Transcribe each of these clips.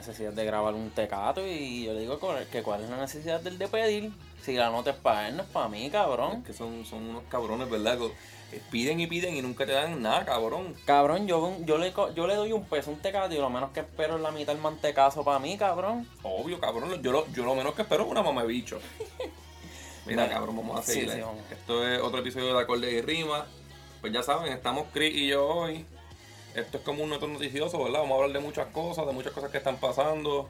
necesidad de grabar un tecato y yo le digo que cuál es la necesidad del de pedir. Si la nota es para él, no es para mí, Es cabrón. que son, son unos cabrones, ¿verdad? Que eh, piden y piden y nunca te dan nada, cabrón. Cabrón, yo, yo, le, yo le doy un peso a un tecato y lo menos que espero es la mitad del mantecazo para mí, cabrón. Obvio, cabrón. Yo lo, yo lo menos que espero es una mamá bicho. Mira, Bueno, cabrón, vamos a seguir. sí. Esto es otro episodio de Acorde y Rima. Pues ya saben, estamos Chris y yo hoy. Esto es como un noto noticioso, ¿verdad? Vamos a hablar de muchas cosas, de muchas cosas que están pasando.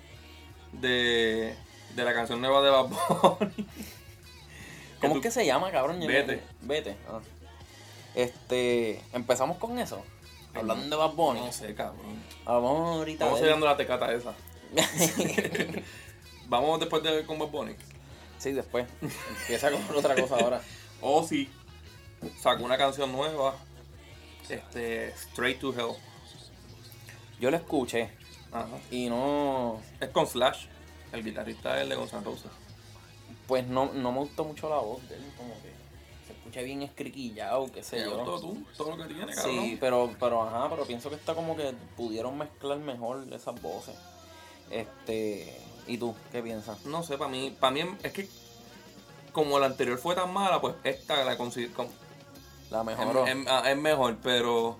De, de la canción nueva de Bad Bunny. ¿Cómo es que se llama, cabrón? Vete. Vete. ah. Este, empezamos con eso. Hablando de Bad Bunny. No sé, cabrón. Vamos ahorita. Vamos sellando la tecata esa. Vamos después de con Bad Bunny. sí, después. Empieza con otra cosa ahora. Ozzy sacó una canción nueva. Este, Straight to Hell. Yo lo escuché Ajá. y no. Es con Slash, el guitarrista es el de Guns N' Roses. Pues no, no me gustó mucho la voz de él, como que se escucha bien escriquillado, qué sé ¿Te gustó yo. tú? Todo lo que tiene, cabrón. Sí, pero, pero ajá, pero pienso que está como que pudieron mezclar mejor esas voces. Este, ¿y tú qué piensas? No sé, para mí, para mí es que como la anterior fue tan mala, pues esta la considero La mejoró. es- ah, es mejor, pero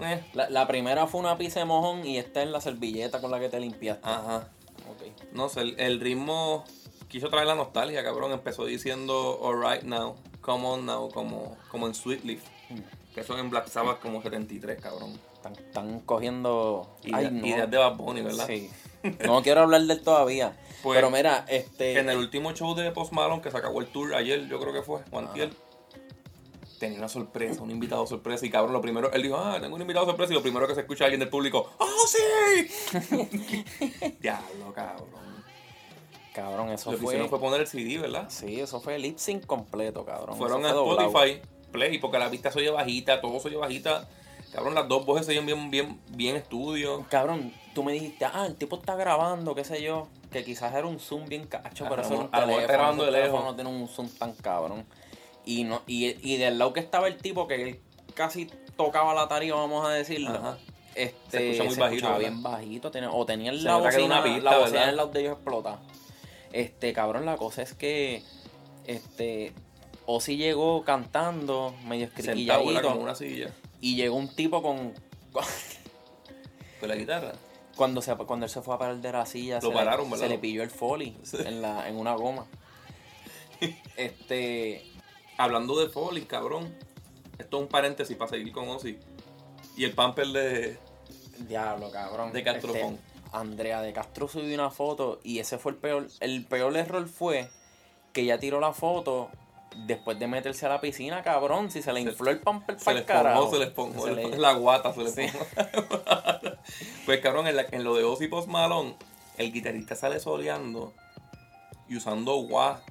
eh, La, la primera fue una pizza de mojón y esta es la servilleta con la que te limpiaste. ajá. Ok. No sé, el, el ritmo quiso traer la nostalgia, cabrón. Empezó diciendo Alright Now, Come On Now, como, como en Sweet Leaf. Que eso en Black Sabbath como 73, cabrón. Están, están cogiendo Idea- Ay, no. Ideas de Bad Bunny, ¿verdad? Sí. No quiero hablar de él todavía. Pues, pero mira, este. En el último show de Post Malone que se acabó el tour ayer, yo creo que fue, Juan Tiel, tenía una sorpresa, un invitado sorpresa. Y cabrón, lo primero, él dijo, ah, tengo un invitado sorpresa. Y lo primero que se escucha alguien del público, ¡Oh, sí! Diablo, cabrón. Cabrón, eso Lo que fue. hicieron fue poner el CD, ¿verdad? Sí, eso fue lip sync completo, cabrón. Fueron a. Spotify, Play, porque la vista se oye bajita, todo se oye bajita. Cabrón, las dos voces se oyen bien, bien, bien estudio. Cabrón, tú me dijiste, ah, el tipo está grabando, qué sé yo. Que quizás era un zoom bien cacho, pero eso era un a lo mejor teléfono. está grabando de lejos. no tienen un zoom tan cabrón. Y, no, y, y del lado que estaba el tipo, que él casi tocaba la tarima, vamos a decirlo. Ajá. Este, Se escucha muy bajito, escuchaba bien bajito. tenía- o tenía Se la bocina, una pista, la bocina en el lado de ellos explota. Este, cabrón, la cosa es que este Ozzy llegó cantando, medio escriquilladito. Como una silla. Y llegó un tipo con. con- Con la guitarra. Cuando, se, cuando él se fue a parar de la silla, Lo se, pararon, le, se le pilló el foley Sí. en, la, en una goma. Este. Hablando de Foley, cabrón. Esto es un paréntesis para seguir con Ozzy. Y el pamper de. Diablo, cabrón. De Castro Este. Andrea de Castro subió una foto y ese fue el peor. El peor error fue que ella tiró la foto después de meterse a la piscina, cabrón. Si se le infló el pamper para el carajo. se le esponjó Se le- la guata, se le Sí. pues cabrón, en, la- en lo de Ozzy Post Malone, el guitarrista sale soleando y usando gua.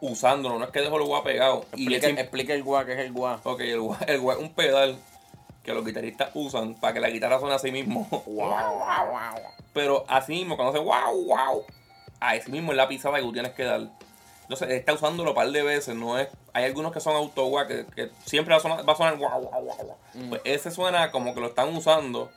Usándolo, no es que dejó el gua pegado. Y Explica, ese- explica el guá, que es el guá. Ok, el gua, el gua es un pedal que los guitarristas usan para que la guitarra suene a sí mismo. Pero así mismo, cuando hace wow, wow, a ese mismo es la pisada que tú tienes que dar. Entonces, está usándolo un par de veces, no es. Hay algunos que son auto que, que siempre va a sonar, va a sonar guau, guau, guau, guau. Mm. Pues ese suena como que lo están usando,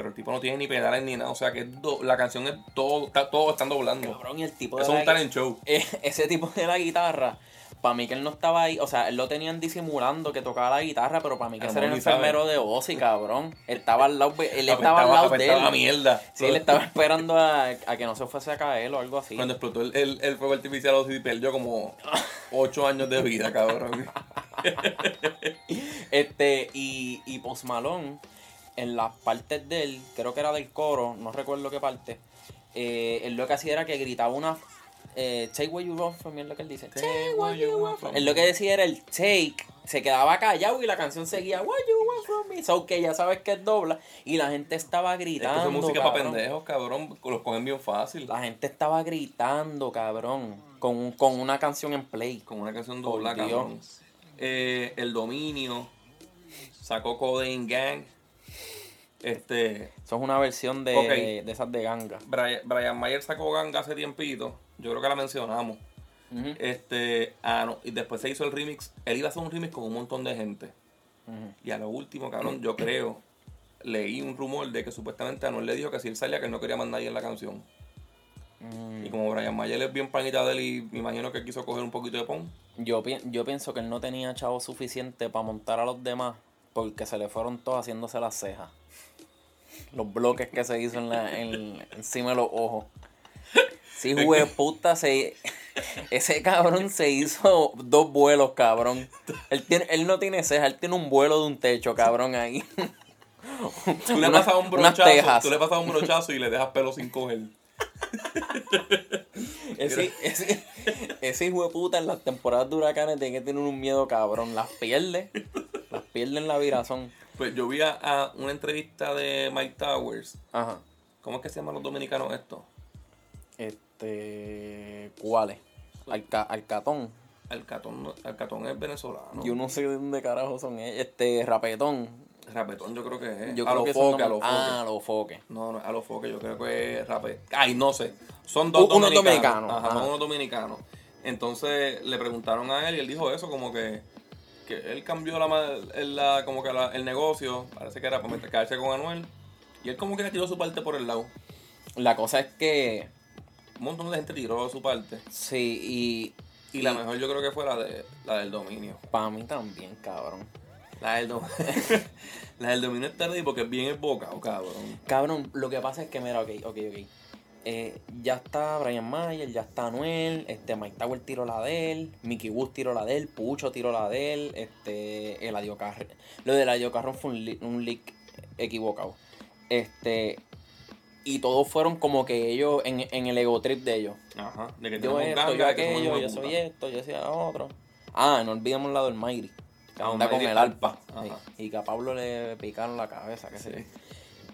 pero el tipo no tiene ni pedales ni nada. O sea que do- la canción es todo, está todo están doblando. Cabrón, y el tipo Eso de es un la- talent show. Eh, ese tipo de la guitarra, para mí que él no estaba ahí, o sea, él lo tenían disimulando que tocaba la guitarra, pero para mí que A ese era el sabe. enfermero de Ozzy, cabrón. Él estaba al lado, él estaba al lado de él. a mierda. Sí, él estaba esperando a, a que no se fuese a caer o algo así. Cuando explotó el, el, el fuego artificial, Ozzy perdió como 8 años de vida, cabrón. Este, y, y Post Malone, en las partes de él, creo que era del coro, no recuerdo qué parte, eh, él lo que hacía era que gritaba una. Eh, take what you want from me, es lo que él dice. Take what you want from me. Él lo que decía era el take, se quedaba callado y la canción seguía what you want from me. So que ya sabes que es dobla. Y la gente estaba Es que gritando. es música para pendejos, cabrón. Los cogen bien fácil. La gente estaba gritando, cabrón. Con, con una canción en play. Con una canción Dios. cabrón. Eh, el dominio. Sacó Codeine Gang. Este. Eso es una versión de, de esas de ganga. Brian, Brian Mayer sacó Ganga hace tiempito. Yo creo que la mencionamos. Este. Ah, no. Y después se hizo el remix. Él iba a hacer un remix con un montón de gente. Y a lo último, cabrón, yo creo leí un rumor de que supuestamente Anuel le dijo que si él salía que él no quería más nadie en la canción. Mm, Y como Brian Mayer es bien panita de él y me imagino que quiso coger un poquito de pon. yo, yo pienso que él no tenía chavo suficiente para montar a los demás porque se le fueron todos haciéndose las cejas. Los bloques que se hizo en la, en- encima de los ojos. Sí, de puta, se, ese cabrón se hizo dos vuelos, cabrón. Él, tiene, él no tiene cejas, él tiene un vuelo de un techo, cabrón, ahí. Tú le pasas un brochazo, tú le pasas un brochazo y le dejas pelo sin coger. Ese, ese, ese hijo de puta en las temporadas de huracanes tiene que tener un miedo cabrón. Las pierde. Las pierde en la virazón. Pues yo vi a, a una entrevista de Mike Towers. Ajá. ¿Cómo es que se llaman los dominicanos esto? Este. ¿Cuáles? Alca, Alcatón. Alcatón, Alcatón es venezolano. Yo no sé de dónde carajo son ellos. Este, Rapetón. Rapetón yo creo que es. Yo a los foques, a los foques. Ah, los foques. No, no, a los foques yo creo que es rapetón. Ay, no sé. Son dos unos dominicanos. dominicanos, Ajá, ajá. son unos dominicanos. Entonces le preguntaron a él y él dijo eso como que que él cambió la, la- como que la- el negocio, parece que era para meter- caerse con Anuel. Y él como que le tiró su parte por el lado. La cosa es que. Un montón de gente tiró su parte. Sí, y. Y la mejor yo creo que fue la, de, la del dominio. Para mí también, cabrón. La del, do- la del dominio está ready porque es bien embocado, cabrón. Cabrón, lo que pasa es que, mira, ok, ok, ok. Eh, ya está Brian Mayer, ya está Anuel, este Mike Tower tiró la de él, Mickey Wood tiró la de él, Pucho tiró la de él, este, el Carrón. Lo del Eladio Carrón fue un, li- un leak equivocado. Este, y todos fueron como que ellos, en, en el ego trip de ellos. Ajá. De que Yo esto, yo aquello, yo soy esto, yo soy otro. Ah, no olvidemos la del Mayri. Que Ah, anda con el alpa. Sí. Y que a Pablo le picaron la cabeza, que Sí. sé.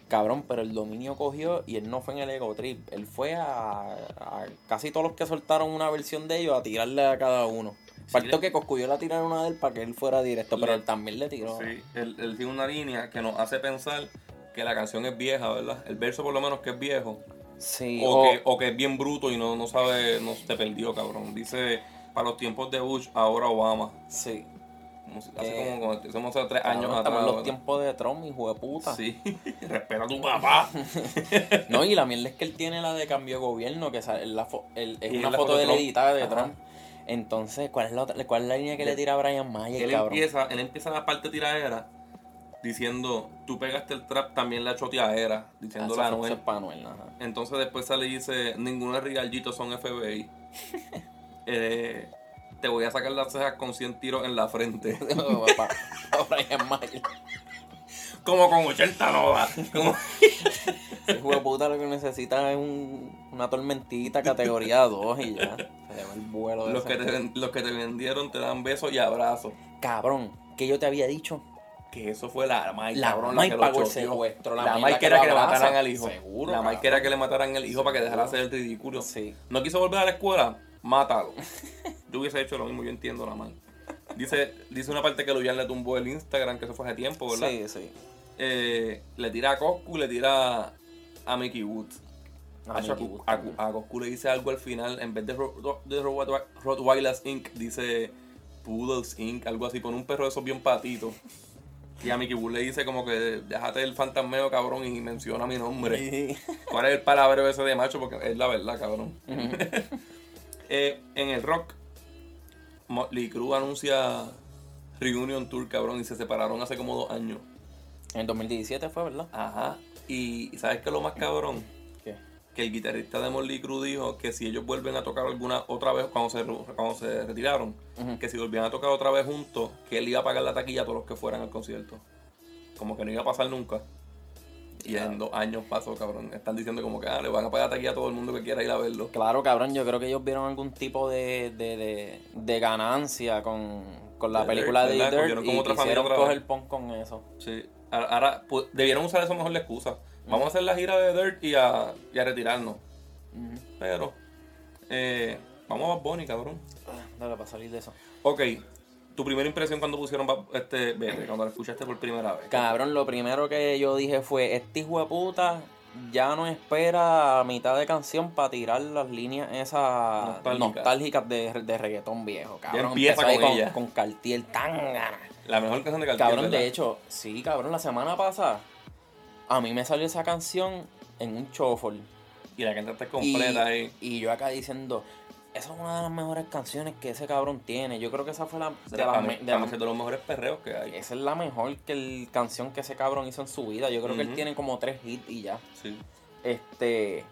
Cabrón, pero el dominio cogió y él no fue en el ego trip. Él fue a, a casi todos los que soltaron una versión de ellos a tirarle a cada uno. Faltó le- que Coscuyo le tirara una de él para que él fuera directo, pero Le- él también le tiró. Sí, él, él tiene una línea que nos hace pensar que la canción es vieja, ¿verdad? El verso por lo menos que es viejo. Sí, O, o- que, o que es bien bruto y no, no sabe, no se perdió, cabrón. Dice, para los tiempos de Bush, ahora Obama. sí. Hace Eh, como, como hacemos hace tres años estamos atrás. en los tiempos de Trump, hijo de puta. Sí, respeta a tu papá. No, y la mierda es que él tiene la de cambio de gobierno, que sale- la fo- el- es una la foto de Trump. editada de Ajá. Trump. Entonces, ¿cuál es la, otra- cuál es la línea que le tira a Brian Mayer, él cabrón? empieza, él empieza la parte tiradera diciendo, tú pegaste el trap, también la choteadera, Ah, diciendo eso la ajá. Entonces después sale y dice, ninguno de Rigallitos son FBI. Eh, te voy a sacar las cejas con 100 tiros en la frente. Como con 80 novas. Como... Ese de puta lo que necesita es un- una tormentita categoría 2 y ya. Se el vuelo de Los, que te, los que te vendieron te dan besos y abrazos. Cabrón, que yo te había dicho. Que eso fue la Mike, La cabrón, Mike que lo pagó el secuestro, la La, Mike la que era que le mataran al hijo. Seguro, La Mike era que le mataran al hijo para que dejara de hacer el ridículo. Sí. No quiso volver a la escuela, mátalo. Yo hubiese hecho lo mismo, yo entiendo la Mike. Dice, dice una parte que Luyan le tumbó el Instagram, que eso fue hace tiempo, ¿verdad? Sí, sí. eh, le tira a Coscu y le tira a Mickey Woods. A A, Mickey Chacu- Woods a- Coscu le dice algo al final, en vez de, Ro- de Ro- Rottweilers Inc., dice Poodles Inc., algo así, con un perro de esos bien patitos. Y a Mickey Woods le dice como que déjate el fantasmeo, cabrón, y menciona mi nombre. ¿Cuál es el palabreo ese de macho? Porque es la verdad, cabrón. Eh, en el rock, Motley Crue anuncia Reunion Tour, cabrón, y se separaron hace como dos años. En el 2017 fue, ¿verdad? Ajá. Y ¿sabes qué es lo más cabrón? ¿Qué? Que el guitarrista de Motley Crue dijo que si ellos vuelven a tocar alguna otra vez cuando se, cuando se retiraron, que si volvían a tocar otra vez juntos, que él iba a pagar la taquilla a todos los que fueran al concierto. Como que no iba a pasar nunca. Y en dos años pasó, cabrón. Están diciendo como que ah, le van a pagar taquilla a todo el mundo que quiera ir a verlo. Claro, cabrón, yo creo que ellos vieron algún tipo de, de, de, de ganancia con, con la De película Dirt, de. Dirt y otra familia quisieron coger pon con eso. Sí. Ahora, pues, debieron usar eso mejor la excusa. Vamos a hacer la gira de Dirt y a, y a retirarnos. Pero, eh, vamos a Bunny, cabrón. Ah, Dale, para salir de eso. Ok, tu primera impresión cuando pusieron este Vete, cuando la escuchaste por primera vez. Cabrón, lo primero que yo dije fue, este hijo de puta ya no espera a mitad de canción para tirar las líneas esas Nostálgicas. nostálgicas de, de reggaetón viejo, cabrón. empieza Empezó ahí con con, ella. con Cartier Tangana. La mejor canción de Cartier, Cabrón, ¿verdad? de hecho, sí, cabrón, la semana pasada A mí me salió esa canción en un shuffle. Y la cantaste completa y, ahí. y yo acá diciendo, esa es una de las mejores canciones que ese cabrón tiene. Yo creo que esa fue la... De, la, de, los mejores perreos que hay. esa es la mejor que el canción que ese cabrón hizo en su vida. Yo creo que él tiene como tres hits y ya. Sí. Este...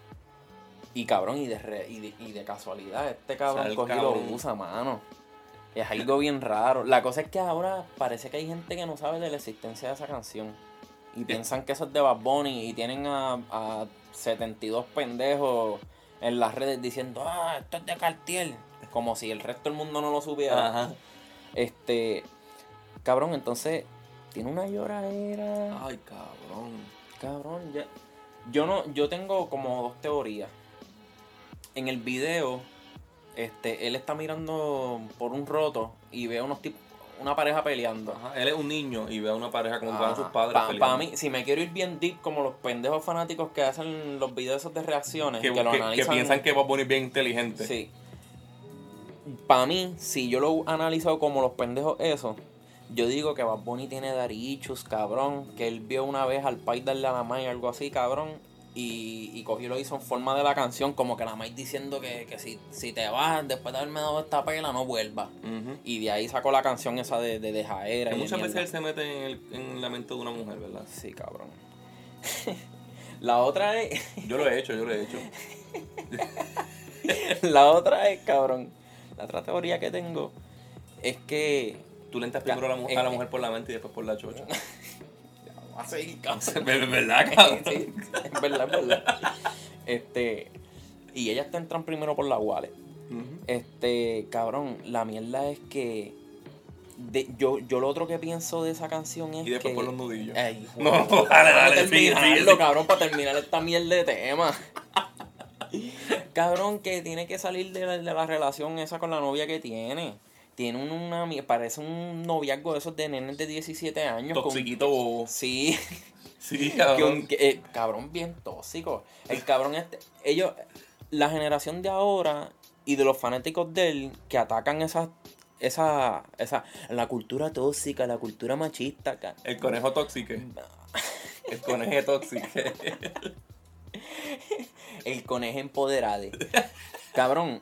Y cabrón, y de, re- y de, y de casualidad, este cabrón el cogió y cabrón. usa, mano. Es algo bien raro. La cosa es que ahora parece que hay gente que no sabe de la existencia de esa canción. Y piensan que eso es de Bad Bunny y tienen a, a 72 pendejos en las redes diciendo, ah, esto es de Cartier. Como si el resto del mundo no lo supiera. Ajá. Este, cabrón, entonces, tiene una lloradera. Ay, cabrón. Cabrón, ya. Yo no, yo tengo como dos teorías. En el video, este, él está mirando por un roto y ve a unos tipos, una pareja peleando. Ajá. Él es un niño y ve a una pareja con todos sus padres Para peleando. mí, si me quiero ir bien deep, como los pendejos fanáticos que hacen los videos esos de reacciones, que, que, lo que- que analizan. piensan que Bad Bunny es bien inteligente. Sí. Para mí, si yo lo analizo como los pendejos eso, yo digo que Bad Bunny tiene darichus, cabrón. Que él vio una vez al país darle a la May algo así, cabrón. Y, y cogió y lo hizo en forma de la canción, como que la May diciendo que, que si, si te vas después de haberme dado esta pela, no vuelvas. Y de ahí sacó la canción esa de, de dejaera. Que y de muchas veces él se mete en, el, en la mente de una mujer, ¿verdad? Sí, cabrón. la otra es. Yo lo he hecho, yo lo he hecho. la otra es, cabrón. La otra teoría que tengo es que. Tú le entras primero a la, mu- Eh, a la mujer por la mente y después por la chocha. Va a seguir, cabrón. ¿Es verdad, cabrón? Sí, es verdad, es verdad. Este. Y ellas te entran primero por la wallet. Este, cabrón, la mierda es que. de- yo, yo lo otro que pienso de esa canción es Y después que. por los nudillos. No, dale, dale, sigue. cabrón, para terminar esta mierda de tema. cabrón, que tiene que salir de la, de la relación esa con la novia que tiene. Tiene un- una. Parece un noviazgo de esos de nenes de 17 años. con- Toxiquito bobo. Sí. Sí, cabrón. que- eh, cabrón bien tóxico. El cabrón este, ellos, la generación de ahora y de los fanáticos de él que atacan esa, esa, esa, la cultura tóxica, la cultura machista. El conejo tóxico. El conejo tóxico. El conejo empoderado. Cabrón,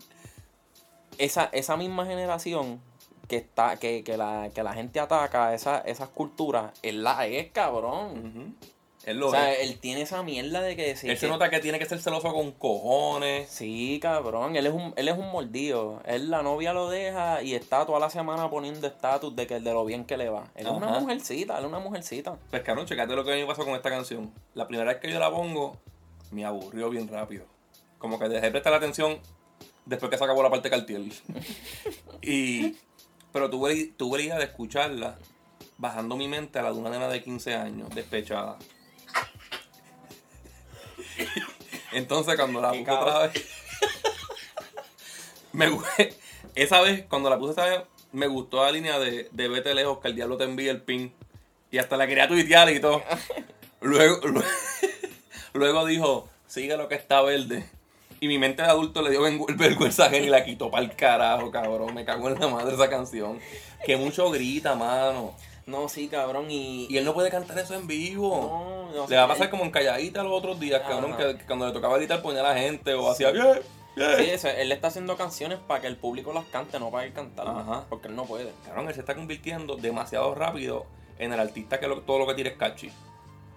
esa, esa misma generación que está, que, que la, que la gente ataca esa, esas culturas, él la es, cabrón. Él lo O sea, es. él tiene esa mierda de que si Él se que- nota que tiene que ser celoso con cojones. Sí, cabrón, él es un, él es un mordido. Él la novia lo deja y está toda la semana poniendo estatus de que de lo bien que le va. Él es una mujercita, él es una mujercita. Pues cabrón, checate lo que a mí me pasó con esta canción. La primera vez que yo la pongo, me aburrió bien rápido. Como que dejé de prestar atención después que se acabó la parte cartiel. y. Pero tuve, tuve la idea de escucharla bajando mi mente a la de una nena de 15 años, despechada. Entonces cuando la puse otra vez. me, esa vez, cuando la puse esa vez, me gustó la línea de, de vete lejos, que el diablo te envíe el pin. Y hasta la quería tuitear y todo. Luego, luego, luego dijo, sigue lo que está verde. Y mi mente de adulto le dio vergüenza y la quitó para el carajo, cabrón. Me cago en la madre esa canción. Que mucho grita, mano. No, sí, cabrón, y... Y él no puede cantar eso en vivo. No, no, le va a pasar él- como en calladita los otros días, cabrón, que, que cuando le tocaba gritar ponía a la gente o hacía yeah. Sí, eso, él está haciendo canciones para que el público las cante, no para él cantarlas. Ajá. Porque él no puede. Cabrón, él se está convirtiendo demasiado rápido en el artista que lo- todo lo que tira es catchy,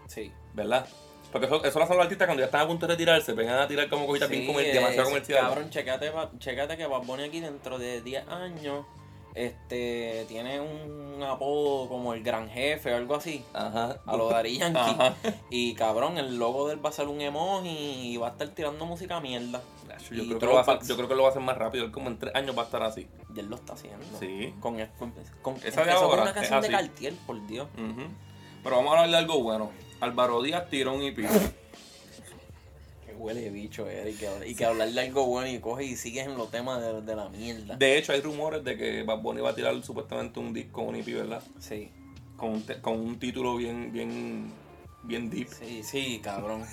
Sí. ¿verdad? Porque eso, eso lo hacen los artistas cuando ya están a punto de retirarse, vengan a tirar como cositas bien Sí, comer- es- demasiado comerciales. Cabrón, checate, chécate que Bad Bunny aquí dentro de 10 años este tiene un apodo como el gran jefe o algo así. Ajá. A lo Daddy Yankee. Ajá. Y cabrón, el logo de él va a ser un emoji y va a estar tirando música mierda. Yo creo, que lo va a hacer, yo creo que lo va a hacer más rápido, él como en tres años va a estar así. Y él lo está haciendo. Sí. Con, con, con- Esa de con una canción de. Cartier, por Dios. Pero vamos a hablar de algo bueno. Álvaro Díaz tiró un EP. Que huele de bicho, eh, y que, y que hablarle algo bueno y coge y sigues en los temas de, de la mierda. De hecho, hay rumores de que Bad Bunny va a tirar supuestamente un disco, un EP, ¿verdad? Sí, Con un, con un título bien, bien, bien deep. sí, sí, cabrón.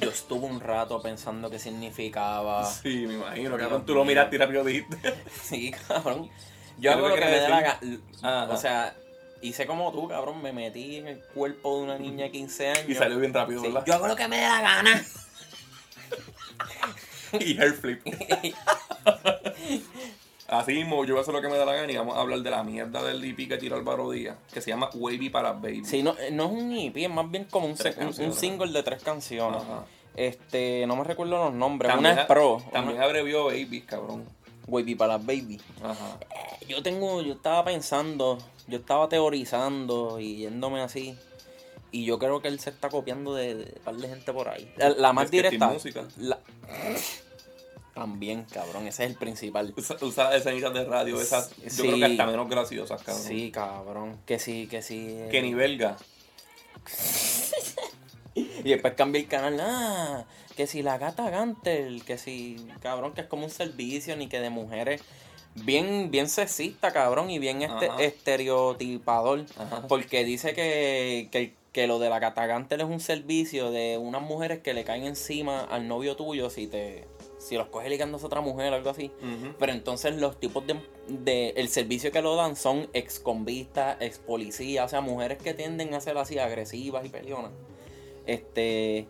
Yo estuve un rato pensando qué significaba. Sí, me imagino. Cabrón, tú lo miraste y rápido dijiste. Sí, cabrón. ¿Qué Yo hago lo que me dé la gana. O sea, hice como tú, cabrón, me metí en el cuerpo de una niña de 15 años. Y salió bien rápido, Sí, ¿verdad? Yo hago lo que me dé la gana. y hair flip. Así mismo, yo voy a hacer lo que me da la gana y vamos a hablar de la mierda del EP que tiró Álvaro Díaz, que se llama Wavy para Baby. Sí, no, no es un EP, es más bien como un, single de tres canciones. Ajá. Este, no me recuerdo los nombres. También, una es pro. También una- abrevió Baby, cabrón. Wavy para las baby. Ajá. Yo tengo, yo estaba pensando, yo estaba teorizando y yéndome así. Y yo creo que él se está copiando de, de un par de gente por ahí. La, la más Es directa. Música. la- También, cabrón, ese es el principal. Usa, usa escenitas de radio, esas, yo creo que hasta menos graciosas, cabrón. Sí, cabrón. Que sí, que sí. Que ni belga. Y después cambia el canal. Ah, que si la gata Gantel, que si, cabrón, que es como un servicio, ni que de mujeres. Bien, bien sexista, cabrón, y bien este, Ajá. estereotipador. Ajá. Porque dice que, que, que lo de la gata Gantel es un servicio de unas mujeres que le caen encima al novio tuyo si te si los coge ligándose a otra mujer o algo así. Pero entonces los tipos de, de- el servicio que lo dan son ex convistas, ex policías, o sea, mujeres que tienden a ser así agresivas y peleonas. Este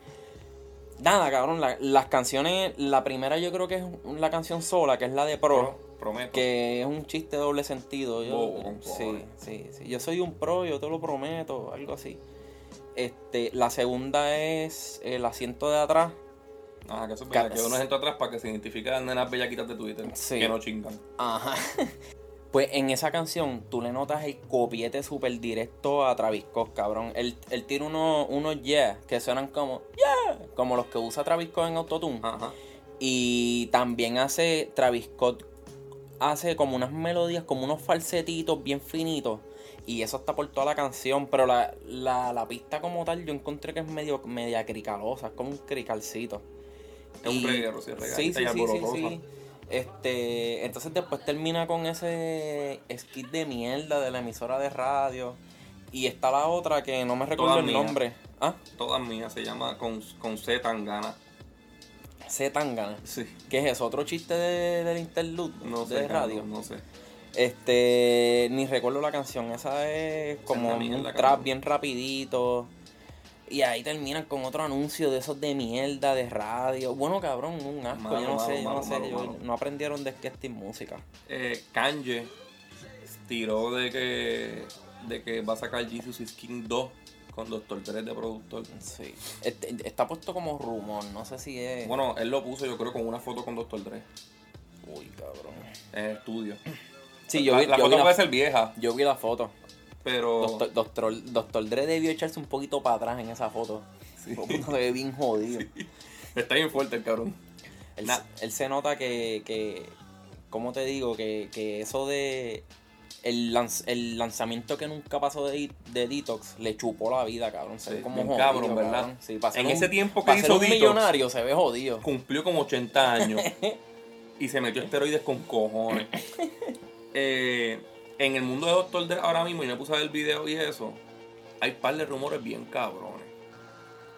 nada, cabrón, la- las canciones, la primera yo creo que es la canción sola, que es la de Pro, Pro, prometo. que es un chiste de doble sentido. Yo, Bobo, con sí, cojones. sí, sí. Yo soy un pro, yo te lo prometo, algo así. Este, la segunda es el asiento de atrás. Ajá, que eso es verdad, que uno entra atrás para que se identifique las nenas bellaquitas de Twitter. Sí. Que no chingan. Ajá. Pues en esa canción tú le notas el copiete súper directo a Travis Scott, cabrón. Él, él tiene unos unos yeah que suenan como yeah, como los que usa Travis Scott en Autotune. Ajá. Y también hace Travis Scott hace como unas melodías, como unos falsetitos bien finitos. Y eso está por toda la canción. Pero la, la, la pista como tal yo encontré que es medio media cricalosa, es como un cricalcito. Es un reguero, sí, Sí, sí, sí, sí, alborotosa. sí. Este, entonces después termina con ese skit de mierda de la emisora de radio. Y está la otra que no me recuerdo el mías. nombre. Ah, Todas mías se llama con, con C Tangana. C Tangana. Sí. ¿Qué es eso? ¿Otro chiste de, del interlude No de sé. radio? No sé. Este, ni recuerdo la canción. Esa es como un trap cabrón. bien rapidito. Y ahí terminan con otro anuncio de esos de mierda de radio. Bueno, cabrón, un asco. Malo, yo no malo, sé, yo no sé. yo- no aprendieron de es música. Eh, Kanye tiró de que, de que va a sacar Jesus is King 2 con Dr. Dre de productor. Sí. Este- está puesto como rumor, no sé si es. Bueno, él lo puso yo creo con una foto con Dr. Dre Uy, cabrón. en el estudio. Sí, yo vi, la yo foto vi puede ser vieja, yo vi la foto. Pero Doctor, Doctor, Doctor Dre debió echarse un poquito para atrás en esa foto. Sí. Se ve bien jodido. está bien fuerte el cabrón. Él, Nah. él se nota que, que ¿cómo te digo? Que, que eso de el, lanz- el lanzamiento que nunca pasó de, de Detox le chupó la vida, cabrón. Se Sí, ve como jodido, cabrón, ¿verdad? Sí, para ser En un- ese tiempo que hizo un Detox. millonario se ve jodido. Cumplió como 80 años y se metió esteroides con cojones. Eh, en el mundo de Doctor Dre ahora mismo, y me puse a ver el video y eso, hay un par de rumores bien cabrones.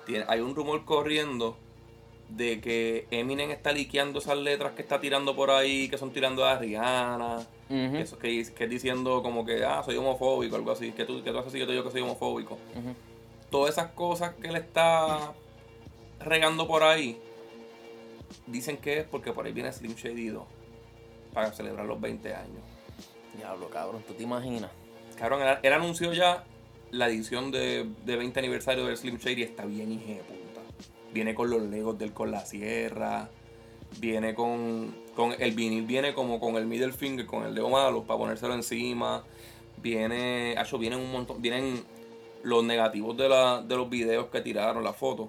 Tiene- hay un rumor corriendo de que Eminem está liqueando esas letras que está tirando por ahí, que son tirando a Rihanna, eso, que, que es diciendo como que, ah, soy homofóbico, algo así, que tú, que tú haces así, que tú yo que soy homofóbico. Todas esas cosas que él está regando por ahí, dicen que es porque por ahí viene Slim Shady 2 para celebrar los 20 años. Diablo, cabrón, ¿tú te imaginas? Cabrón, él, él anunció ya la edición de, de 20 aniversario del Slim Shady, está bien hija de puta. Viene con los legos del con la sierra, viene con, con el vinil, viene como con el middle finger, con el dedo malo, para ponérselo encima. Viene, acho, vienen un montón, vienen los negativos de, la, de los videos que tiraron, las fotos.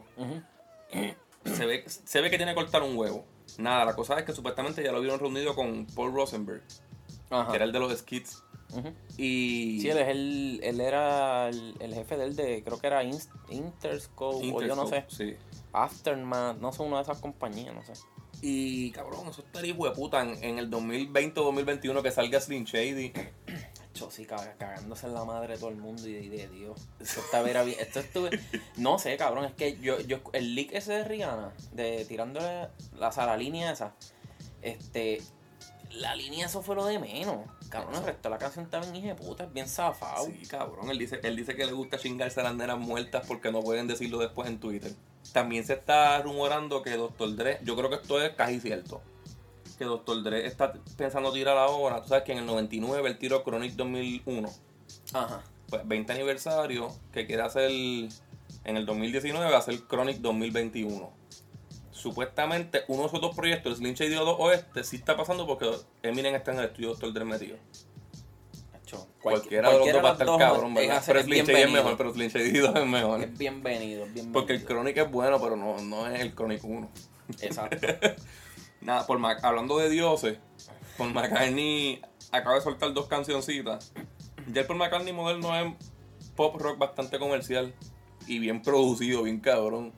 Se ve, se ve que tiene que cortar un huevo. Nada, la cosa es que supuestamente ya lo vieron reunido con Paul Rosenberg, Ajá. que era el de los skits. Y Sí, él, es el, él era el, el jefe del de, creo que era Inst- Interscope, o yo no sé, Sí. Aftermath, no sé, una de esas compañías, no sé. Y cabrón, eso estaría hijo de puta en, en el 2020 o 2021 que salga Slim Shady. Yo sí, cagándose en la madre de todo el mundo y de, de Dios. Esto está vera bien. Esto estuve. No sé, cabrón. Es que yo, yo el leak ese de Rihanna, de tirándole la, la línea esa, este. La línea eso fue lo de menos. Cabrón, el resto de la canción está bien hija de puta, es bien zafado. Sí, cabrón. Él dice, él dice que le gusta chingarse a las nenas muertas porque no pueden decirlo después en Twitter. También se está rumorando que Dr. Dre, yo creo que esto es casi cierto, que Dr. Dre está pensando tirar ahora. Tú sabes que en el 99 él tiró Chronic 2001. Ajá. Pues 20 aniversario, que quiere hacer en el 2019, va a ser Chronic 2021. Supuestamente uno de esos dos proyectos, el Slim Shady 2 Oeste, sí está pasando porque Eminem está en el estudio Dr. Dre metido. Acho, Cualquiera, de los dos va a estar cabrón, ¿verdad? Pero Slim Shady es mejor, pero Slim Shady 2 es mejor. Es bienvenido, bienvenido. Porque el Chronic es bueno, pero no, no es el Chronic 1. Exacto. Nada, por Mac- hablando de dioses, Paul McCartney acaba de soltar dos cancioncitas. Ya el Paul McCartney moderno es pop rock bastante comercial y bien producido, bien cabrón.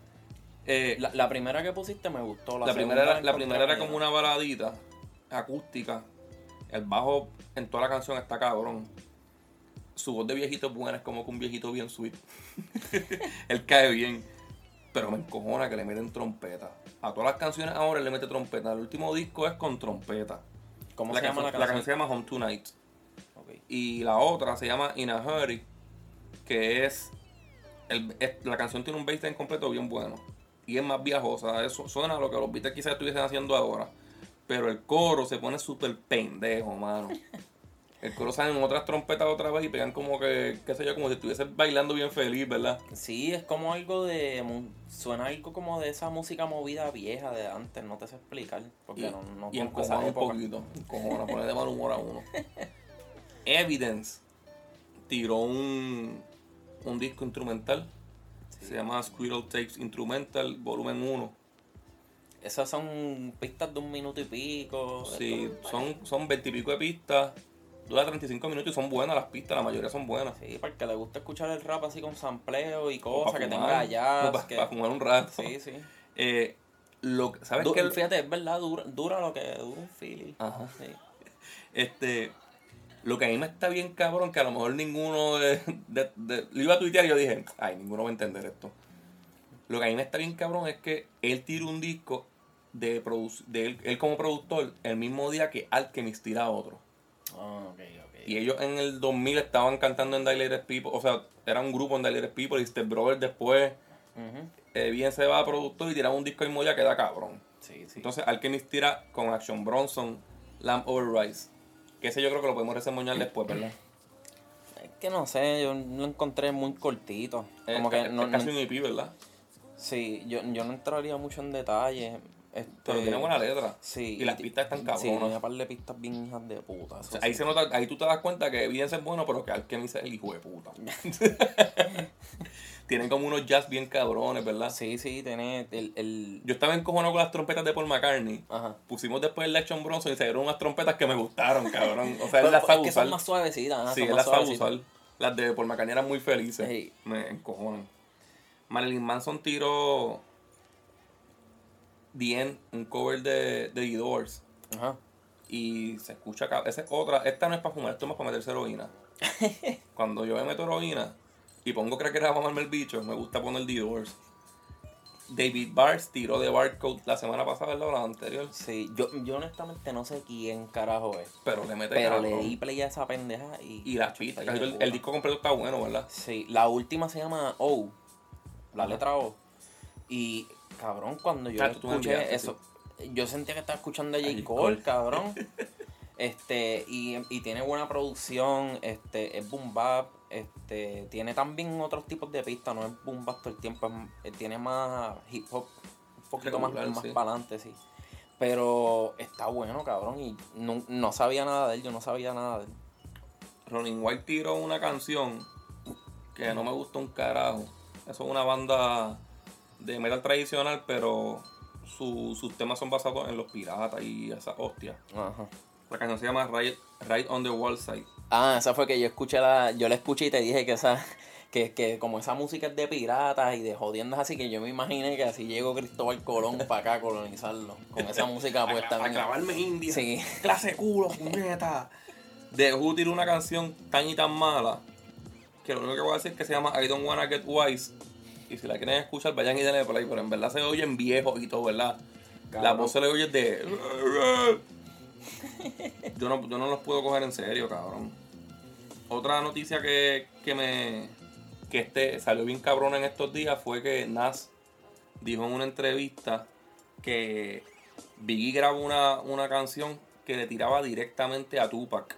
Eh, La, la primera que pusiste me gustó. La, la, primera, era, la primera era como una baladita acústica. El bajo en toda la canción está cabrón. Su voz de viejito es buena, es como que un viejito bien sweet. Él cae bien. Pero me encojona que le meten trompeta. A todas las canciones ahora él le mete trompeta. El último disco es con trompeta. ¿Cómo la se llama la canción, canción? se llama Home Tonight. Y la otra se llama In a Hurry, que es, el, es- la canción tiene un bass completo bien bueno. Y es más viajosa. Eso suena a lo que los Beatles quizás estuviesen haciendo ahora. Pero el coro se pone súper pendejo, mano. El coro sale en otras trompetas otra vez y pegan como que, qué sé yo, como si estuviesen bailando bien feliz, ¿verdad? Sí, es como algo de. Suena algo como de esa música movida vieja de antes, no te sé explicar. Porque y, no, no y encojona un poquito. Encojona, pone de mal humor a uno. Evidence tiró un, un disco instrumental. Se llama Squirrel Tapes Instrumental, volumen 1. Esas son pistas de un minuto y pico. Sí, son, son 20 y pico de pistas. Dura 35 minutos y son buenas las pistas, la mayoría son buenas. Sí, porque le gusta escuchar el rap así con sampleo y cosas, que tenga jazz. como pa- que... fumar un rato. Sí, sí. Eh, lo, que- ¿Sabes Du- qué? Fíjate, es verdad, dura, dura lo que dura un Philly. Ajá. Sí. Este, lo que a mí me está bien cabrón, que a lo mejor ninguno de, de- de- lo iba a tuitear y yo dije, ay, ninguno va a entender esto. Lo que a mí me está bien cabrón es que él tira un disco de, de él, él como productor el mismo día que Alchemist tira otro. Ah, ok, ok. Y ellos en el 2000 estaban cantando en Dilated People, o sea, era un grupo en Dilated People y Step Brother después, eh, bien se va a productor y tira un disco el mismo día que da cabrón. Sí, sí. Entonces Alchemist tira con Action Bronson, Lamp Over Rise. Que ese yo creo que lo podemos reseñar después, ¿verdad? es que no sé, yo lo encontré muy cortito. Es Como ca- que es no, casi no- un EP, ¿verdad? Sí, yo, yo no entraría mucho en detalle. Este, Pero tiene buena letra. Sí. Y las pistas están Sí, cabronas. tiene un par de pistas bien hijas de puta. eso O sea, ahí sí. se nota, ahí tú te das cuenta que Evidence es bueno, pero que Alchemist es el hijo de puta. Tienen como unos jazz bien cabrones, ¿verdad? Sí, sí, tiene el... el... Yo estaba encojonado con las trompetas de Paul McCartney. Ajá. Pusimos después el Action Bronson y se dieron unas trompetas que me gustaron, cabrón. O sea, él las es sabe que usar. son más suavecitas. Sí, él las sabe usar. Las de Paul McCartney eran muy felices. Sí. Me encojonan. Marilyn Manson tiró End, un cover de, de The Doors. Ajá. Y se escucha. Esa es otra. Esta no es para fumar, esto es más para meterse heroína. Cuando yo me meto heroína y pongo crackera para mamarme el bicho, me gusta poner The Doors. David Bars tiró de Barcode la semana pasada, ¿verdad? O la anterior. Sí, yo, yo honestamente no sé quién carajo es. Pero le mete Pero le cabrón. di play a esa pendeja y... Y las pistas. El, disco completo está bueno, ¿verdad? Sí, la última se llama O. La letra O. Y, cabrón, cuando yo Ah, escuché enviaste, eso, yo sentía que estaba escuchando a A J. J. Cole, Cole. cabrón. Este, y, y tiene buena producción, este, es boom bap, este, tiene también otros tipos de pistas, no es boom todo el tiempo, es eh, tiene más hip hop, un poquito más, Regular, más sí. para adelante, sí. Pero está bueno, cabrón, y no, no sabía nada de él, yo no sabía nada de él. Ronin White tiró una canción que no me gustó un carajo. Eso es una banda de metal tradicional, pero su- sus temas son basados en los piratas y esa hostia. Ajá. La canción se llama Ride, Ride on the Wall Side. Ah, esa fue que yo escuché la, yo la escuché y te dije que esa, que, que como esa música es de piratas y de jodiendas así, que yo me imaginé que así llegó Cristóbal Colón para acá a colonizarlo, con esa música puesta. a bien- clavarme india. Sí. Clase culo, puñeta. De Who tiró una canción tan y tan mala que lo único que voy a decir es que se llama I Don't Wanna Get Wise. Y si la quieren escuchar, vayan y denle play. Pero en verdad se oyen viejos y todo, ¿verdad? La voz se le oye de. Yo no, yo no los puedo coger en serio, cabrón. Otra noticia que, que me. que este salió bien cabrón en estos días fue que Nas dijo en una entrevista que Biggie grabó una, una canción que le tiraba directamente a Tupac.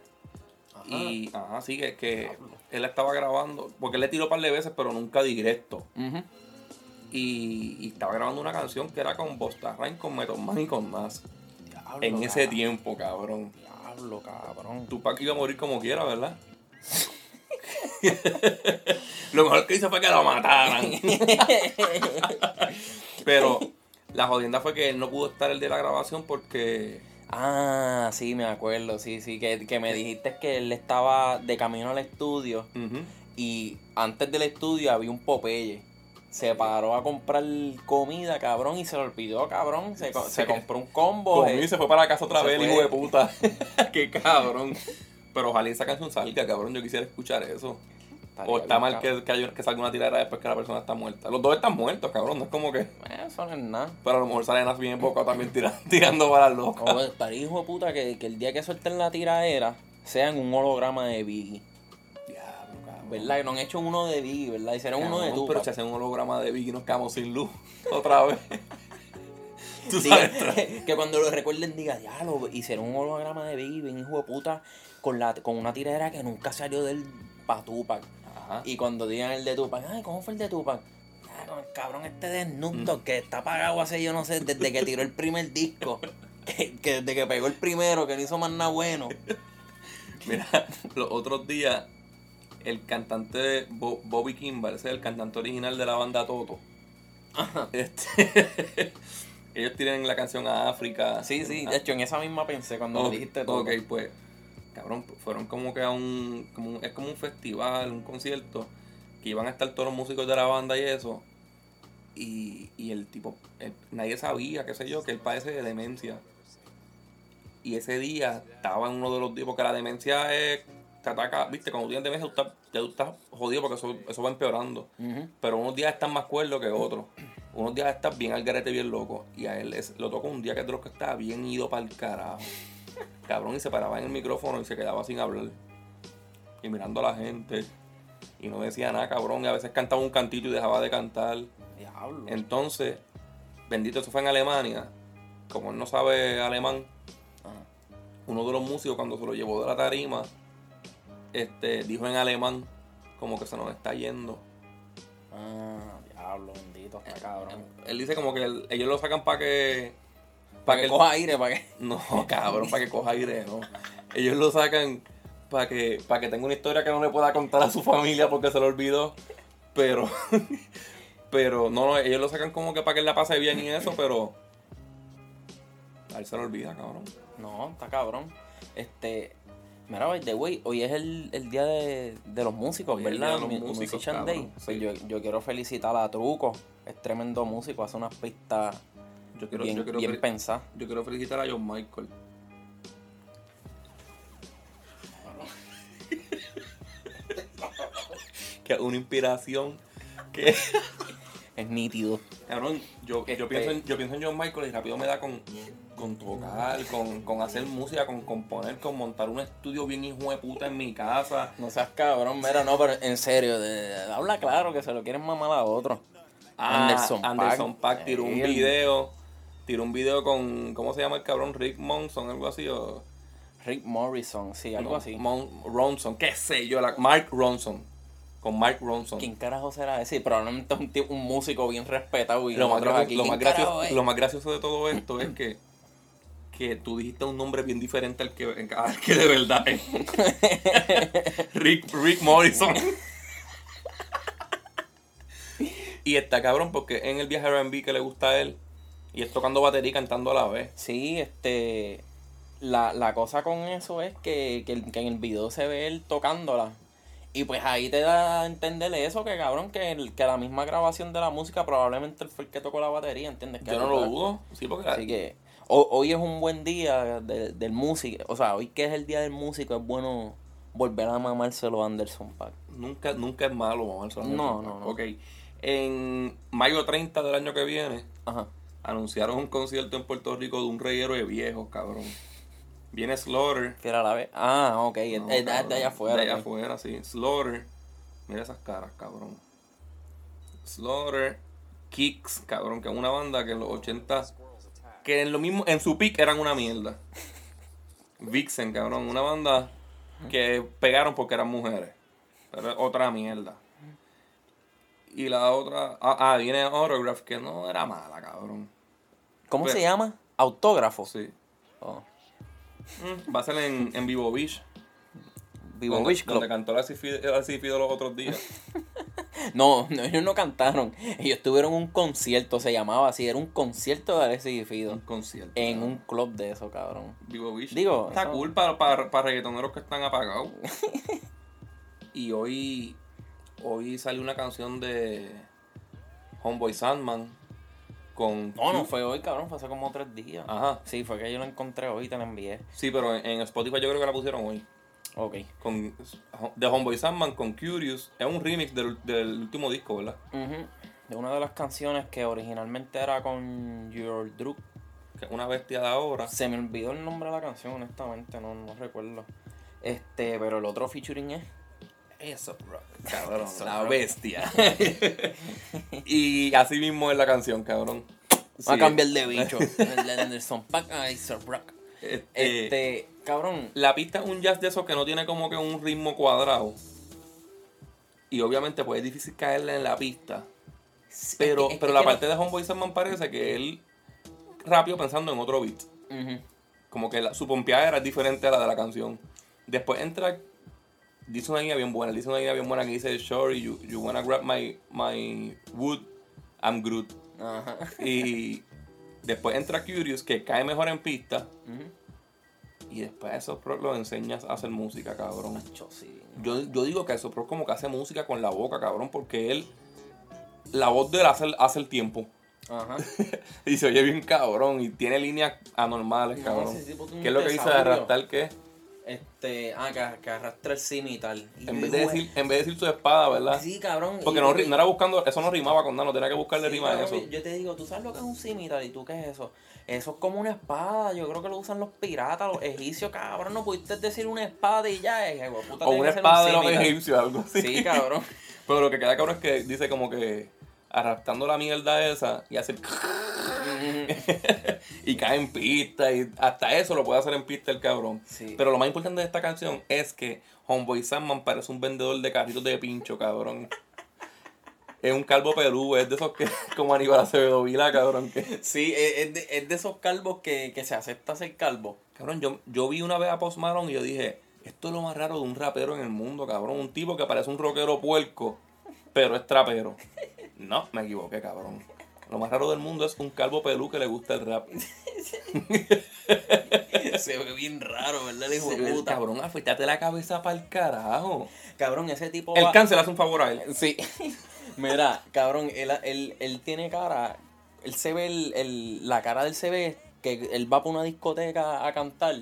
Y, ajá, sí, que, que él estaba grabando, porque él le tiró un par de veces, pero nunca directo. Y estaba grabando una canción que era con Bosta Rhymes, con Method Man y con Nas. Diablo, En ese cabrón. tiempo, cabrón. Diablo, cabrón. Tupac iba a morir como quiera, ¿verdad? Lo mejor que hizo fue que lo mataran. Pero la jodienda fue que él no pudo estar el de la grabación porque. Ah, sí, me acuerdo, sí, sí, que, que me dijiste que él estaba de camino al estudio y antes del estudio había un Popeye. Se paró a comprar comida, cabrón, y se lo olvidó, cabrón. Se, co- se compró un combo. Comió eh. y se fue para la casa otra vez, el hijo de puta. Qué cabrón. Pero ojalá esa canción salga, cabrón. Yo quisiera escuchar eso. Estaría O está mal que, que, salga una tiradera después que la persona está muerta. Los dos están muertos, cabrón. No es como que. Eh, Eso no es nada. Pero a lo mejor salen bien embocado también tira- tirando para loca. Como estaría hijo de puta que, que el día que suelten la tiradera sean un holograma de Biggie. ¿Verdad? Que no han hecho uno de Biggie, ¿verdad? Hicieron uno de Tupac. Pero si hacen un holograma de Biggie nos quedamos sin luz. Otra vez. Tú Diga- sabes. que cuando lo recuerden diga, diablo, hicieron un holograma de Biggie, bien hijo de puta, con, la, con una tiradera que nunca salió del pa' Tupac. Ajá. Y cuando digan el de Tupac, ay, ¿cómo fue el de Tupac? Ah, con el cabrón este de Snoop Dogg, que está apagado hace yo no sé, desde que tiró el primer disco. Que, que desde que pegó el primero, que no hizo más nada bueno. Mira, los otros días, el cantante Bo- Bobby Kimball, ese es el cantante original de la banda Toto. Este, ellos tienen la canción a África. Sí, sí, de hecho en esa misma pensé cuando Ok, me dijiste todo. Ok, pues, cabrón, fueron como que a un, como un- es como un festival, un concierto, que iban a estar todos los músicos de la banda y eso. Y, y el tipo, el- nadie sabía, qué sé yo, que él padece de demencia. Y ese día estaba en uno de los días, porque la demencia es, te ataca, viste, cuando tienes demencia tú estás, ya tú estás jodido porque eso, eso va empeorando. Pero unos días estás más cuerdo que otros. Unos días estás bien al garete, bien loco. Y a él es- lo tocó un día que es de los que estaba bien ido para el carajo. Cabrón, y se paraba en el micrófono y se quedaba sin hablar. Y mirando a la gente. Y no decía nada, cabrón. Y a veces cantaba un cantito y dejaba de cantar. Diablo. Entonces, bendito, eso fue en Alemania. Como él no sabe alemán, Ajá. uno de los músicos cuando se lo llevó de la tarima, este, dijo en alemán, como que se nos está yendo. Ah, diablo, bendito, está cabrón. Él dice como que él- ellos lo sacan para que. Para que él- coja aire, para que. No, cabrón, para que coja aire, no. Ellos lo sacan para que, para que tenga una historia que no le pueda contar a su familia porque se lo olvidó. Pero. Pero, no, no, ellos lo sacan como que para que él la pase bien y eso, pero. A él se lo olvida, cabrón. No, está cabrón. Este. Mira, by the way, hoy es el, el día de, de los músicos, Hoy es el ¿verdad? día de los Mi- músicos, Musician cabrón, Day. Pues yo, yo quiero felicitar a Truco. Es tremendo músico, hace unas pistas Yo quiero, bien, yo quiero, bien fel- pensadas. yo quiero felicitar a John Michael. que es una inspiración que Es nítido. Cabrón, yo, yo, Este- pienso en, yo pienso en John Michael y rápido me da con, con tocar, con, con hacer música, con componer, con montar un estudio bien hijo de puta en mi casa. No seas cabrón, mira, no, pero en serio, de- habla claro que se lo quieren mamar a otro. Anderson Ah, Anderson Paak. Paak tiró un video, tiró un video con, ¿cómo se llama el cabrón? Rick Monson, algo así, o... Rick Morrison, sí, algo no, así. Mon- Ronson, qué sé yo, la- Mark Ronson, con Mark Ronson. ¿Quién carajo será ese? Probablemente es un, tipo- un músico bien respetado y Lo más, gracioso, aquí, lo, ¿quién más gracioso, carajo es? lo más gracioso de todo esto es que, que tú dijiste un nombre bien diferente al que, al que de verdad es. Rick, Rick Morrison. y está cabrón porque en el viaje R&B que le gusta a él y es tocando batería y cantando a la vez. Sí, este. La, la cosa con eso es que, que, en el video se ve él tocándola. Y pues ahí te da a entender eso, que cabrón, que, el- que la misma grabación de la música probablemente él fue el que tocó la batería, ¿entiendes? Que Yo no lo dudo. Sí, porque Así que hoy es un buen día de- del músico. O sea, hoy que es el día del músico, es bueno volver a mamárselo a Anderson Pack. nunca, nunca es malo mamarse la No, música. no, no. Ok. En mayo 30 del año que viene Ajá. anunciaron un concierto en Puerto Rico de un reguero de viejos, cabrón. Viene Slaughter. Fiera la vez. Ah, ok. No, es de, cabrón, de allá afuera. De allá afuera, sí. Slaughter. Mira esas caras, cabrón. Slaughter. Kicks, cabrón, que es una banda que en los 80 que en lo mismo en su pick eran una mierda. Vixen, cabrón, una banda que pegaron porque eran mujeres. Pero es otra mierda. Y la otra, ah, ah, viene Autograph que no era mala, cabrón. ¿Cómo Pero- se llama? Autógrafo. Sí. Oh. Mm, Va a ser en, en Vivo Beach. Vivo donde, Beach Club. donde cantó la Cifido los otros días. No, no, ellos no cantaron. Ellos tuvieron un concierto, se llamaba así. Era un concierto de Alexis y un Fido. concierto. En un club de eso, cabrón. Vivo Beach. Digo, está eso- cool para, para, para reggaetoneros que están apagados. y hoy, hoy salió una canción de Homeboy Sandman con. No, no fue hoy, cabrón. Fue hace como tres días. Ajá. Sí, fue que yo lo encontré hoy y te lo envié. Sí, pero en, en Spotify yo creo que la pusieron hoy. Ok. Con, de Homeboy Sandman con Curious. Es un remix del, del último disco, ¿verdad? De una de las canciones que originalmente era con Your Drug. Que es una bestia de ahora. Se me olvidó el nombre de la canción, honestamente, no, no recuerdo. Este, pero el otro featuring es. Eso, rock, cabrón. Eso, la rock. bestia. y así mismo es la canción, cabrón. Va a cambiar de bicho. el de Anderson a Aesop Rock. Este, Este, cabrón. La pista es un jazz de esos que no tiene como que un ritmo cuadrado. Y obviamente pues es difícil caerle en la pista. Pero, es que- pero la que parte de Homeboy Sandman parece que él rápido pensando en otro beat. Como que la- su pompeada era diferente a la de la canción. Después entra. Dice una línea bien buena. Dice una línea bien buena que dice: Sorry, you, you wanna grab my, my wood, I'm Groot. Ajá. Y después entra Curious, que cae mejor en pista. Y después a esos pros los enseñas a hacer música, cabrón. Sí. Yo, yo digo que eso, pero como que hace música con la boca, cabrón, porque él, la voz de él hace, el- hace el tiempo. Ajá. Y se oye bien cabrón y tiene líneas anormales, No, cabrón. ¿Qué es lo que dice de arrastrar qué? Este, ah, que, que arrastra el cimital. Y En vez, de decir, en vez de decir su espada, ¿verdad? Sí, cabrón. Porque y no, era buscando, eso no rimaba con nada, no tenía que buscarle Sí, rima cabrón, eso. Yo te digo, ¿tú sabes lo que es un cimital? ¿Y tú qué es eso? Eso es como una espada. Yo creo que lo usan los piratas, los egipcios, cabrón. No pudiste decir una espada y ya es. puta, O una ser un espada de los egipcios, algo así. Sí, cabrón. Pero lo que queda cabrón es que dice como que arrastrando la mierda esa y hace y cae en pista y hasta eso lo puede hacer en pista el cabrón. Sí. Pero lo más importante de esta canción es que Homeboy Sandman parece un vendedor de carritos de pincho, cabrón. Es un calvo pelú, es de esos que como Aníbal Acevedo Vila, cabrón. Que, Sí, es, es de, es de esos calvos que, que se acepta ser calvo. cabrón, yo, yo vi una vez a Post Malone y yo dije, esto es lo más raro de un rapero en el mundo, cabrón. Un tipo que parece un rockero puerco, pero es trapero. No, me equivoqué, cabrón. Lo más raro del mundo es un calvo pelú que le gusta el rap. se ve bien raro, ¿verdad? El hijo de puta. cabrón, afeítate la cabeza para el carajo. Cabrón, ese tipo. El va- cáncer hace un favor a él. Sí. Mira, cabrón, él, él, él tiene cara. Él se ve el, el- la cara del se ve que él va para una discoteca a cantar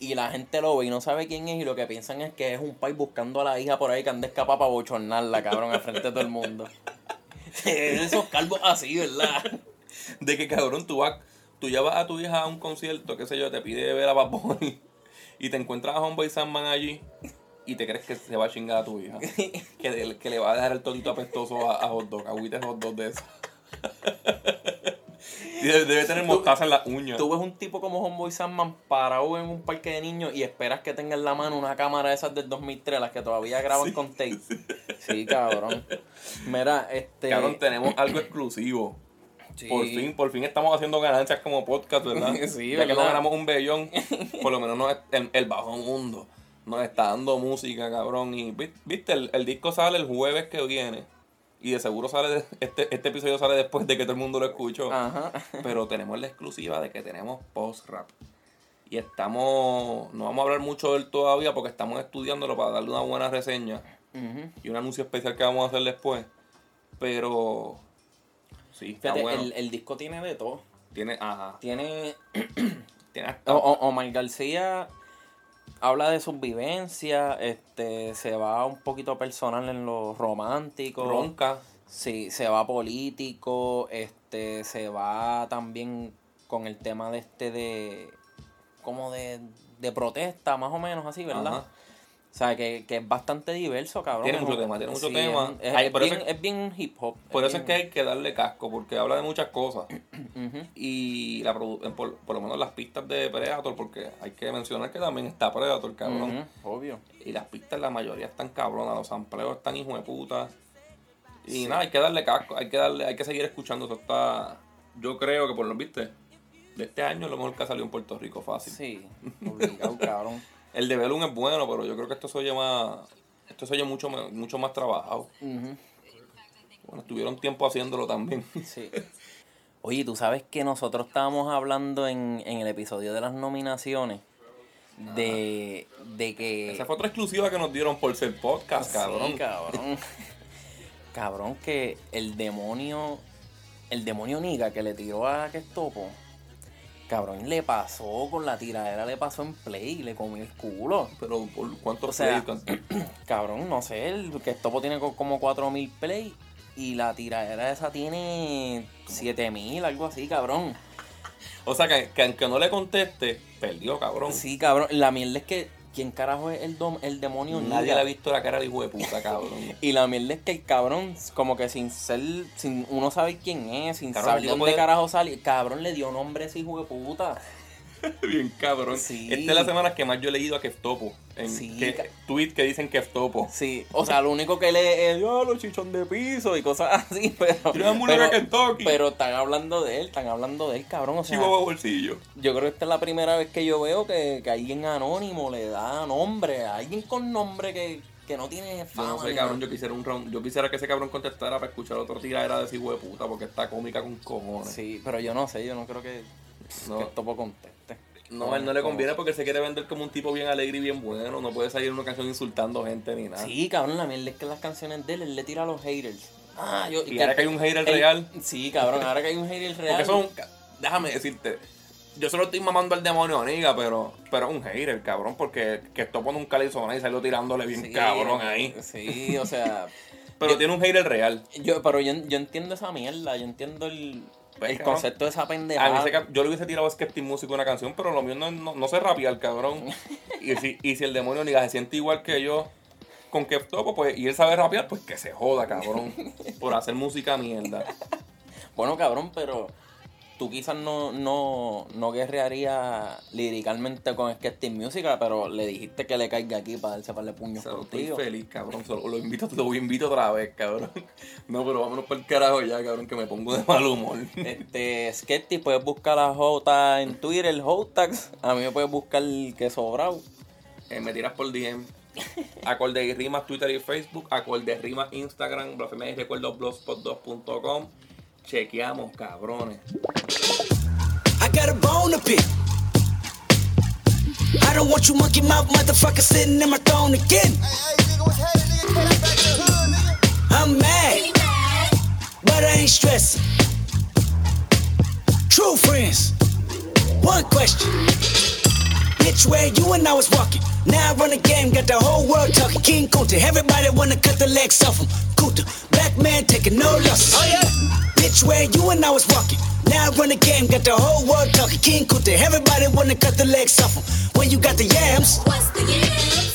y la gente lo ve y no sabe quién es y lo que piensan es que es un país buscando a la hija por ahí que anda escapa para bochornarla, cabrón, al frente de todo el mundo. Esos calvos así, ¿verdad? De que, cabrón, tú vas, tú llevas a tu hija a un concierto, qué sé yo, te pide ver a Bad y te encuentras a Homeboy Sandman allí y te crees que se va a chingar a tu hija. Que, que le va a dejar el todito apestoso a, a hot dog, agüita de hot dog de eso. Debe, debe tener mostaza en las uñas. Tú ves un tipo como Homeboy Sandman parado en un parque de niños y esperas que tenga en la mano una cámara de esas del 2003, las que todavía graban con tape. Sí, cabrón. Mira, este... Cabrón, tenemos algo exclusivo. sí. Por fin, por fin estamos haciendo ganancias como podcast, ¿verdad? Sí, ya que no ¿verdad? ganamos un bellón, por lo menos nos- el, el bajo mundo nos está dando música, cabrón. Y vi- viste, el, el disco sale el jueves que viene. Y de seguro sale, de- este, este episodio sale después de que todo el mundo lo escuchó. Ajá. Pero tenemos la exclusiva de que tenemos post-rap. Y estamos, no vamos a hablar mucho de él todavía porque estamos estudiándolo para darle una buena reseña y un anuncio especial que vamos a hacer después. Pero, sí, está Fíjate, bueno. el, el disco tiene de todo. Tiene, ajá, Tiene... tiene hasta- O, o- Omar García habla de sus vivencias, este, se va un poquito personal en lo romántico. ronca. Sí, se va político, este, se va también con el tema de este de como de, de protesta, más o menos así, ¿verdad? Ajá. O sea, que, que es bastante diverso, cabrón. Tiene mucho tema, tiene mucho sí, tema. Es, Ay, es por eso bien, es- es bien hip hop. Por eso es que hay que darle casco, porque habla de muchas cosas. Y la por, por lo menos las pistas de Predator, porque hay que mencionar que también está Predator, cabrón. Obvio. Y las pistas, la mayoría están cabronas, los sampleos están hijo de puta. Y nada, hay que darle casco, hay que darle, hay que seguir escuchando. Eso está. Yo creo que por lo viste, de este año lo mejor que ha salido en Puerto Rico fácil. Sí, obligado, cabrón. El de Belum es bueno, pero yo creo que esto se oye más. Esto se oye mucho, mucho más trabajado. Bueno, estuvieron tiempo haciéndolo también. Sí. Oye, tú sabes que nosotros estábamos hablando en, en el episodio de las nominaciones de, de que... Esa fue otra exclusiva que nos dieron por ser podcast, cabrón. Sí, cabrón. cabrón, que el demonio, el demonio Niga que le tiró a Kestopo, cabrón, le pasó con la tiradera, le pasó en play y le comió el culo. Pero por cuántos O sea, cuántos- Cabrón, no sé, el Kestopo tiene co- como 4000 play y la tiradera esa tiene 7000, algo así, cabrón. O sea, que, que aunque no le conteste, perdió, cabrón. Sí, cabrón, la mierda es que, ¿quién carajo es el, dom- el demonio Nadie Niga? le ha visto la cara de hijo de puta, cabrón. Y la mierda es que el cabrón, como que sin ser, sin uno saber quién es, sin Cabrón, saber dónde puede- carajo sale, el cabrón le dio nombre a ese hijo de puta. Bien cabrón. Sí. Esta es la semana que más yo he leído a Keftopo. En Sí, que, tweets que dicen Keftopo. Sí, o sea, lo único que lee es, "Ah, los chichón de piso y cosas así, pero... Pero, Kentucky. pero están hablando de él, están hablando de él, cabrón, o sea... Chihuahua bolsillo. Yo creo que esta es la primera vez que yo veo que, que alguien anónimo le da nombre, a alguien con nombre que, que no tiene Yo fama. no sé, cabrón, yo quisiera un round- yo quisiera que ese cabrón contestara para escuchar otra tiradera de ese hijo de puta, porque está cómica con cojones. Sí, pero yo no sé, yo no creo que, No. que Topo conteste. No, a él no le conviene porque él se quiere vender como un tipo bien alegre y bien bueno. No puede salir una canción insultando gente ni nada. Sí, cabrón, la mierda es que las canciones de él, él le tira a los haters. Ah, yo... Y ahora que hay un hater real. Sí, cabrón, ahora que hay un hater real. Porque son. Déjame decirte. Yo solo estoy mamando al demonio amiga, pero. Pero es un hater, cabrón. Porque que esto pone un calizón y salió tirándole bien Sí, cabrón ahí. Sí, o sea... Pero yo- tiene un hater real. Yo, pero yo, yo entiendo esa mierda, yo entiendo el, el cabrón, concepto de esa A mí pendejada. ese yo le hubiese tirado a Skeptic Music una canción, pero lo mío no, no, no sé rapear, cabrón. Y si, y si el demonio amiga se siente igual que yo con que topo, pues, y él sabe rapear, pues que se joda, cabrón. Por hacer música mierda. Bueno, cabrón, pero tú quizás no, no, no guerrearías liricalmente con Skeptic Music, pero le dijiste que le caiga aquí para darse para el puño O sea, estoy contigo. feliz, cabrón. Solo lo invito, lo invito otra vez, cabrón. No, pero vámonos para el carajo ya, cabrón, que me pongo de mal humor. Este, Skeptic, puedes buscar a J en Twitter, el Jotax. A mí me puedes buscar el que sobrado. Eh, me tiras por DM. Acorde y rimas, Twitter y Facebook. Acorde y rimas, Instagram. Blasfemia y recuerdos, blogspot2.com. Chequeamos, cabrones. I got a bone to pick. I don't want you monkey mouth motherfucker sitting in my throne again. I'm mad, but I ain't stressing. True friends. One question. Bitch, where you and I was walking. Now I run the game, got the whole world talking. King Kunta, everybody wanna cut the legs off him. Kunta, black man taking no losses. Oh yeah. Bitch, where you and I was walking. Now I run the game, got the whole world talking. King Kunta, everybody wanna cut the legs off him. When you got the yams, What's the yeah?